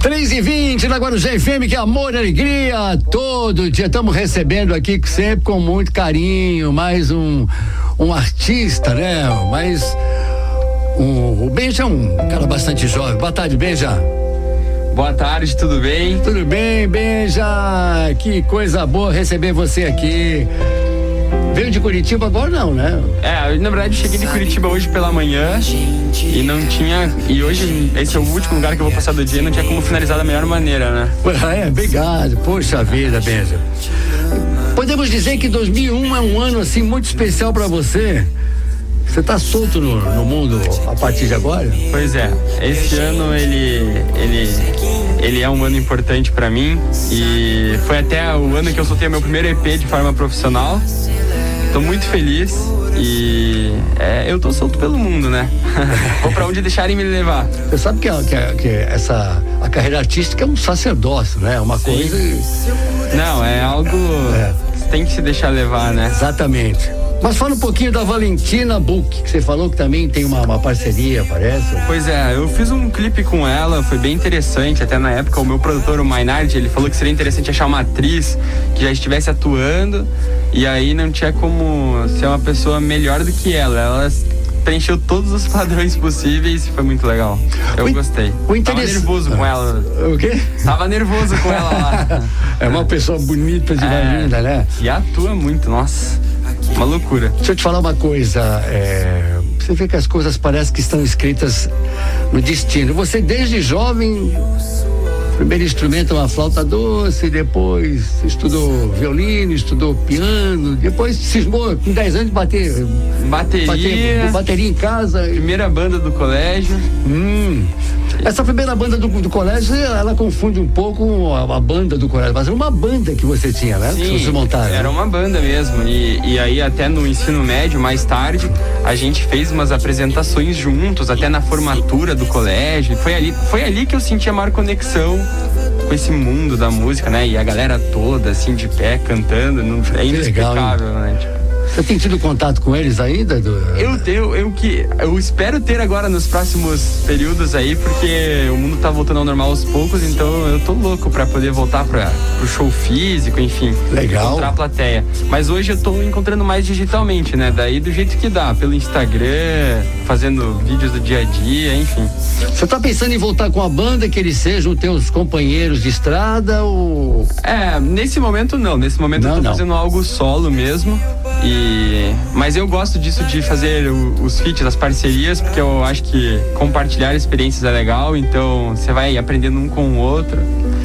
3 e 20 na Guarujá FM, que amor e alegria todo dia. Estamos recebendo aqui sempre com muito carinho, mais um, um artista, né? Mais um, o Benja é um cara bastante jovem. Boa tarde, Benja. Boa tarde, tudo bem? Tudo bem, Benja? Que coisa boa receber você aqui. Veio de Curitiba agora não, né? É, na verdade cheguei de Curitiba hoje pela manhã e não tinha. E hoje, esse é o último lugar que eu vou passar do dia, não tinha como finalizar da melhor maneira, né? É, obrigado. Poxa vida, Benja. Podemos dizer que 2001 é um ano assim muito especial para você. Você tá solto no, no, mundo a partir de agora? Pois é, esse ano ele ele ele é um ano importante para mim e foi até o ano que eu soltei meu primeiro EP de forma profissional. Tô muito feliz e é, eu tô solto pelo mundo, né? Vou para onde deixarem me levar. Você sabe que, que, que, essa a carreira artística é um sacerdócio, né? É uma Sim. coisa. Não, é algo. É. Que tem que se deixar levar, né? Exatamente. Mas fala um pouquinho da Valentina Book, que você falou que também tem uma, uma, parceria, parece. Pois é, eu fiz um clipe com ela, foi bem interessante. Até na época, o meu produtor, o Maynard, ele falou que seria interessante achar uma atriz que já estivesse atuando. E aí não tinha como ser uma pessoa melhor do que ela. Ela preencheu todos os padrões possíveis e foi muito legal. Eu o gostei. O interesse... Tava nervoso com ela. O quê? Tava nervoso com ela lá. É uma pessoa bonita de é, linda, né? E atua muito, nossa. Uma loucura. Deixa eu te falar uma coisa. É, você vê que as coisas parecem que estão escritas no destino. Você, desde jovem, primeiro instrumento é uma flauta doce, depois estudou violino, estudou piano, depois cismou com 10 anos de bater. Bateria. Bater, bateria em casa. Primeira banda do colégio. Hum. Essa primeira banda do, do colégio, ela confunde um pouco a, a, banda do colégio, mas era uma banda que você tinha, né? Sim, que você montaram. Era uma banda mesmo. E, e aí, até no ensino médio, mais tarde, a gente fez umas apresentações juntos, até na formatura do colégio. Foi ali, foi ali que eu senti a maior conexão com esse mundo da música, né? E a galera toda, assim, de pé, cantando. é inexplicável, legal, né? Tipo, você tem tido contato com eles ainda? Do... Eu tenho, eu que eu espero ter agora nos próximos períodos aí, porque o mundo tá voltando ao normal aos poucos, então eu tô louco para poder voltar para pro show físico, enfim. Legal. Encontrar a plateia. Mas hoje eu tô encontrando mais digitalmente, né? Daí do jeito que dá, pelo Instagram, fazendo vídeos do dia a dia, enfim. Você tá pensando em voltar com a banda que eles sejam teus companheiros de estrada ou É, nesse momento não, nesse momento não, eu tô não. fazendo algo solo mesmo. E, mas eu gosto disso de fazer os feats, as parcerias, porque eu acho que compartilhar experiências é legal, então você vai aprendendo um com o outro.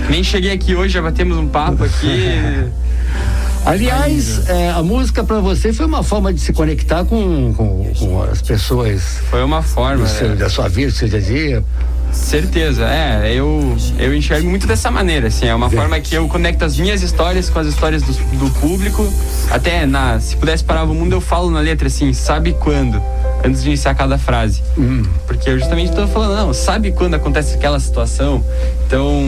Nem cheguei aqui hoje, já batemos um papo aqui. Aliás, é, a música para você foi uma forma de se conectar com, com, com as pessoas. Foi uma forma. Seu, é. Da sua vida, do seu dia a dia. Certeza, é. Eu, eu enxergo muito dessa maneira, assim. É uma é. forma que eu conecto as minhas histórias com as histórias do, do público. Até na. Se pudesse parar o mundo, eu falo na letra assim, sabe quando? Antes de iniciar cada frase. Hum. Porque eu justamente estou falando, não, sabe quando acontece aquela situação? Então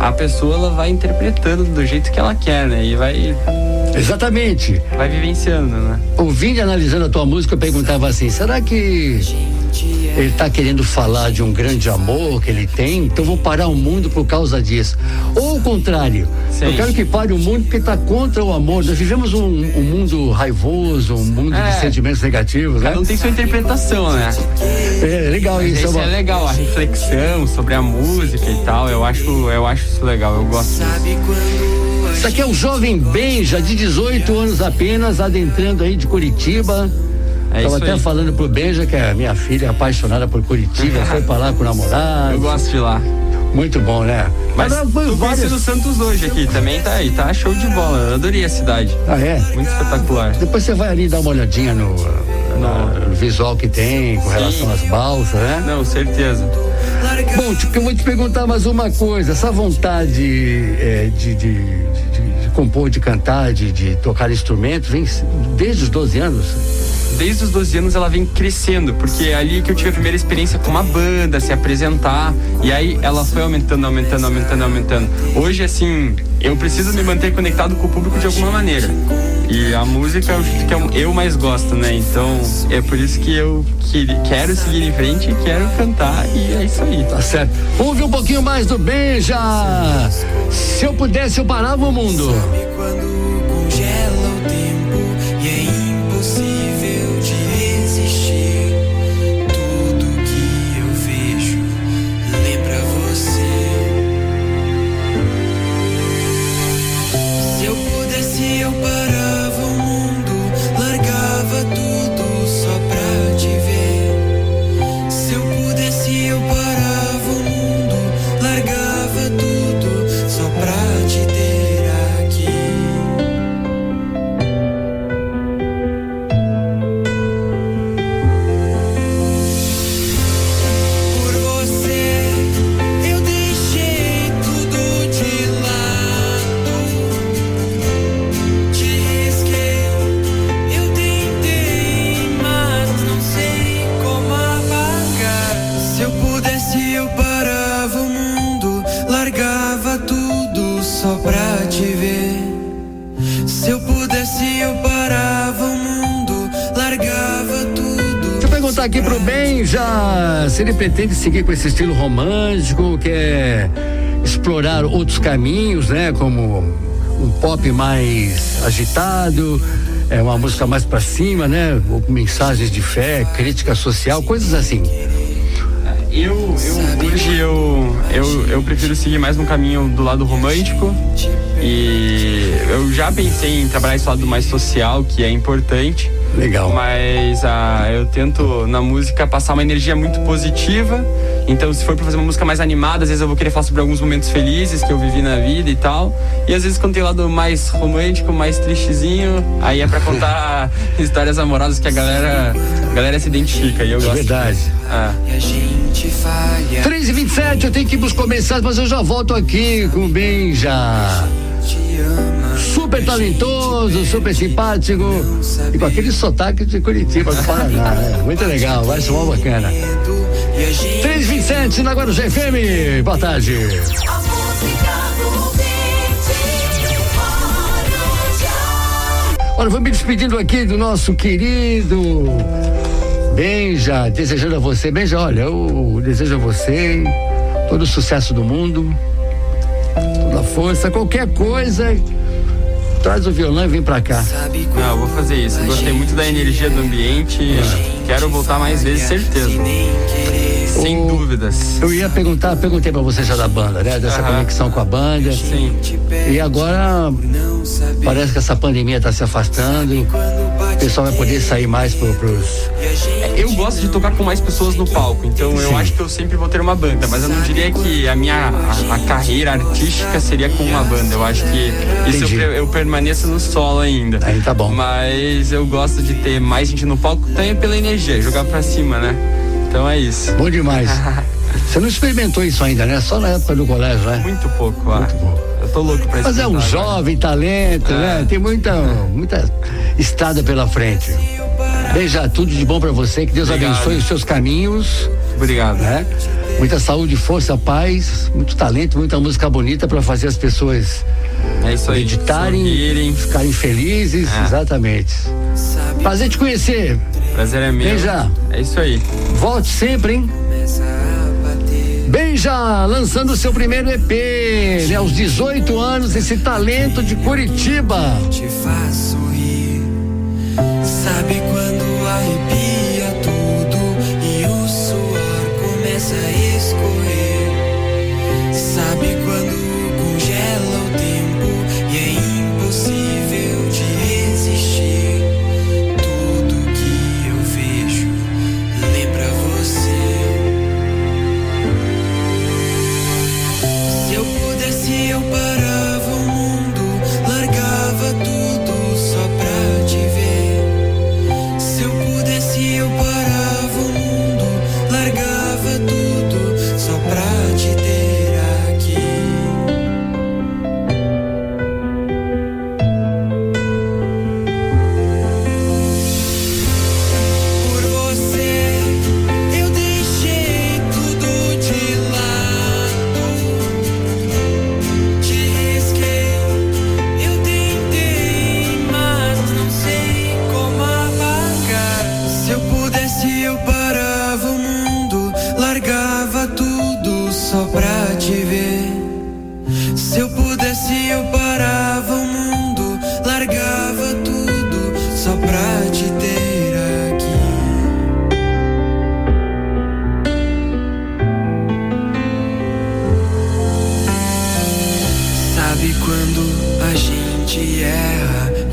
a pessoa ela vai interpretando do jeito que ela quer, né? E vai. Exatamente. Vai vivenciando, né? Ouvindo e analisando a tua música, eu perguntava assim: será que ele está querendo falar de um grande amor que ele tem, então vou parar o mundo por causa disso. Ou o contrário, Sim. eu quero que pare o mundo porque está contra o amor. Nós vivemos um, um mundo raivoso, um mundo é. de sentimentos negativos, né? Cada um tem sua interpretação, né? É legal Mas isso. Isso é, é legal, a reflexão sobre a música e tal. Eu acho, eu acho isso legal, eu gosto disso. Isso aqui é o jovem Benja, de 18 anos apenas, adentrando aí de Curitiba. É Tava até aí. falando pro Benja que a minha filha é apaixonada por Curitiba, foi pra lá com o namorado. Eu gosto de lá. Muito bom, né? Mas, eu várias... do Santos hoje aqui, também tá aí, tá show de bola. Eu adorei a cidade. Ah, é? Muito espetacular. Depois você vai ali dar uma olhadinha no, no, no visual que tem com Sim. relação às balsas, né? Não, certeza. Bom, tipo, eu vou te perguntar mais uma coisa. Essa vontade é, de, de, de, de, compor, de cantar, de, de tocar instrumentos, vem desde os 12 anos? Desde os 12 anos ela vem crescendo, porque é ali que eu tive a primeira experiência com uma banda, se apresentar, e aí ela foi aumentando, aumentando, aumentando, aumentando. Hoje, assim, eu preciso me manter conectado com o público de alguma maneira. E a música é o que eu mais gosto, né? Então é por isso que eu que, quero seguir em frente, quero cantar e é isso aí. Tá certo. Vamos ouvir um pouquinho mais do Benja. Se eu pudesse, eu parava o mundo. Aqui pro bem já. Se ele pretende seguir com esse estilo romântico, quer explorar outros caminhos, né? Como um pop mais agitado, é uma música mais para cima, né? Mensagens de fé, crítica social, coisas assim. Eu, eu hoje eu, eu, eu prefiro seguir mais no caminho do lado romântico e eu já pensei em trabalhar esse lado mais social, que é importante. Legal. Mas ah, eu tento na música passar uma energia muito positiva. Então, se for pra fazer uma música mais animada, às vezes eu vou querer falar sobre alguns momentos felizes que eu vivi na vida e tal. E às vezes, quando tem lado mais romântico, mais tristezinho, aí é pra contar histórias amorosas que a galera, a galera se identifica. E eu gosto. É verdade. Ah. 3 e 27 eu tenho que ir buscar mensagens, mas eu já volto aqui com bem já super talentoso, super simpático e com aquele sotaque de Curitiba, do Paraná, né? Muito legal, vai ser uma bacana. 327 na Guarujá FM, boa tarde. Olha, vou me despedindo aqui do nosso querido Benja, desejando a você, Benja, olha, eu desejo a você todo o sucesso do mundo, toda a força, qualquer coisa traz o violão e vem pra cá. Não, eu vou fazer isso. Eu gostei muito da energia do ambiente. Quero voltar mais vezes, certeza. Sem o, dúvidas. Eu ia perguntar, perguntei pra você já da banda, né? Dessa conexão com a banda. Sim. E agora parece que essa pandemia tá se afastando. O pessoal vai poder sair mais pro, pros. Eu gosto de tocar com mais pessoas no palco, então Sim. eu acho que eu sempre vou ter uma banda, mas eu não diria que a minha a, a carreira artística seria com uma banda. Eu acho que isso eu, eu, permaneço no solo ainda. Aí tá bom. Mas eu gosto de ter mais gente no palco também pela energia, jogar pra cima, né? Então é isso. Bom demais. Você não experimentou isso ainda, né? Só na época do colégio, né? Muito pouco, ah. Muito pouco. Eu tô louco pra Mas é um jovem talento, é. né? Tem muita, muita estrada pela frente. Beija tudo de bom para você, que Deus Obrigado. abençoe os seus caminhos. Obrigado. Né? Muita saúde, força, paz, muito talento, muita música bonita para fazer as pessoas é isso aí, meditarem, sorrirem. ficarem felizes, é. exatamente. Prazer te conhecer. Prazer é meu. Beija. É isso aí. Volte sempre, hein? Beija, lançando seu primeiro EP, né? Aos 18 anos, esse talento de Curitiba. Te faz Se eu pudesse,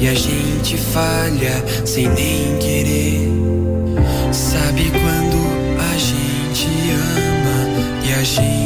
E a gente falha sem nem querer. Sabe quando a gente ama e a gente